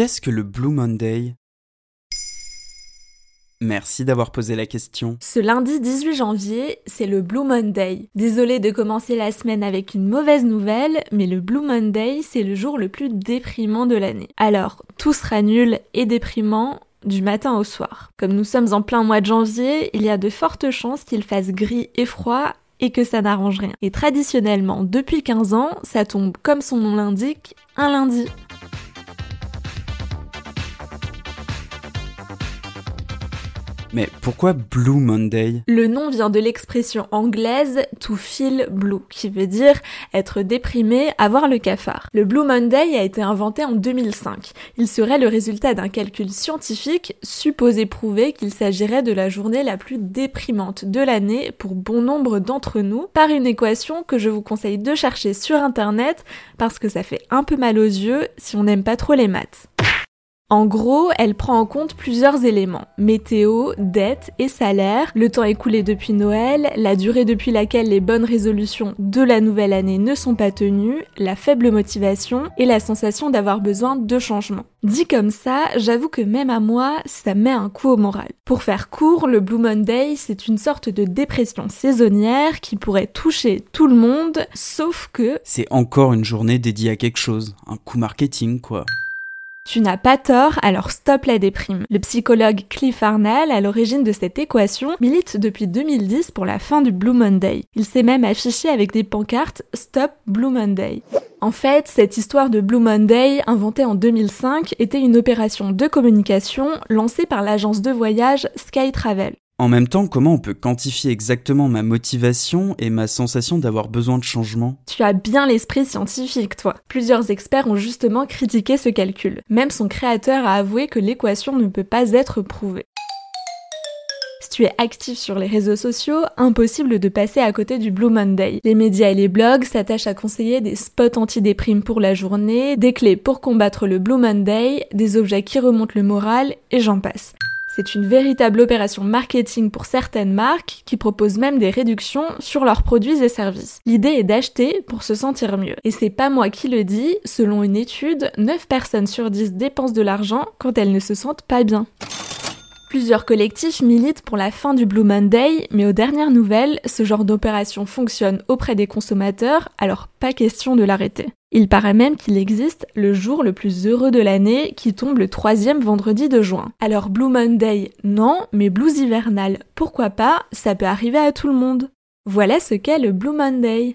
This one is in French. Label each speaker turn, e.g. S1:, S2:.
S1: Qu'est-ce que le Blue Monday? Merci d'avoir posé la question.
S2: Ce lundi 18 janvier, c'est le Blue Monday. Désolé de commencer la semaine avec une mauvaise nouvelle, mais le Blue Monday, c'est le jour le plus déprimant de l'année. Alors, tout sera nul et déprimant du matin au soir. Comme nous sommes en plein mois de janvier, il y a de fortes chances qu'il fasse gris et froid et que ça n'arrange rien. Et traditionnellement, depuis 15 ans, ça tombe comme son nom l'indique, un lundi.
S1: Mais pourquoi Blue Monday?
S2: Le nom vient de l'expression anglaise to feel blue, qui veut dire être déprimé, avoir le cafard. Le Blue Monday a été inventé en 2005. Il serait le résultat d'un calcul scientifique supposé prouver qu'il s'agirait de la journée la plus déprimante de l'année pour bon nombre d'entre nous par une équation que je vous conseille de chercher sur internet parce que ça fait un peu mal aux yeux si on n'aime pas trop les maths. En gros, elle prend en compte plusieurs éléments. Météo, dette et salaire, le temps écoulé depuis Noël, la durée depuis laquelle les bonnes résolutions de la nouvelle année ne sont pas tenues, la faible motivation et la sensation d'avoir besoin de changement. Dit comme ça, j'avoue que même à moi, ça met un coup au moral. Pour faire court, le Blue Monday, c'est une sorte de dépression saisonnière qui pourrait toucher tout le monde, sauf que...
S1: C'est encore une journée dédiée à quelque chose, un coup marketing quoi.
S2: Tu n'as pas tort, alors stop la déprime. Le psychologue Cliff Arnall, à l'origine de cette équation, milite depuis 2010 pour la fin du Blue Monday. Il s'est même affiché avec des pancartes Stop Blue Monday. En fait, cette histoire de Blue Monday, inventée en 2005, était une opération de communication lancée par l'agence de voyage Sky Travel.
S1: En même temps, comment on peut quantifier exactement ma motivation et ma sensation d'avoir besoin de changement?
S2: Tu as bien l'esprit scientifique, toi. Plusieurs experts ont justement critiqué ce calcul. Même son créateur a avoué que l'équation ne peut pas être prouvée. Si tu es actif sur les réseaux sociaux, impossible de passer à côté du Blue Monday. Les médias et les blogs s'attachent à conseiller des spots anti-déprime pour la journée, des clés pour combattre le Blue Monday, des objets qui remontent le moral, et j'en passe. C'est une véritable opération marketing pour certaines marques qui proposent même des réductions sur leurs produits et services. L'idée est d'acheter pour se sentir mieux. Et c'est pas moi qui le dis, selon une étude, 9 personnes sur 10 dépensent de l'argent quand elles ne se sentent pas bien. Plusieurs collectifs militent pour la fin du Blue Monday, mais aux dernières nouvelles, ce genre d'opération fonctionne auprès des consommateurs, alors pas question de l'arrêter. Il paraît même qu'il existe le jour le plus heureux de l'année qui tombe le troisième vendredi de juin. Alors Blue Monday, non, mais Blues hivernal, pourquoi pas, ça peut arriver à tout le monde. Voilà ce qu'est le Blue Monday.